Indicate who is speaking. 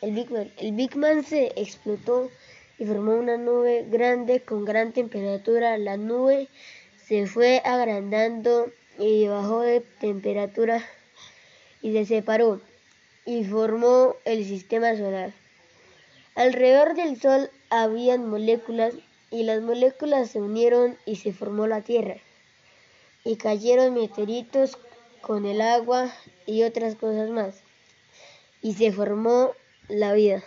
Speaker 1: el Big Bang. El Big se explotó y formó una nube grande con gran temperatura. La nube se fue agrandando y bajó de temperatura y se separó y formó el sistema solar. Alrededor del Sol habían moléculas y las moléculas se unieron y se formó la Tierra. Y cayeron meteoritos con el agua y otras cosas más. Y se formó la vida.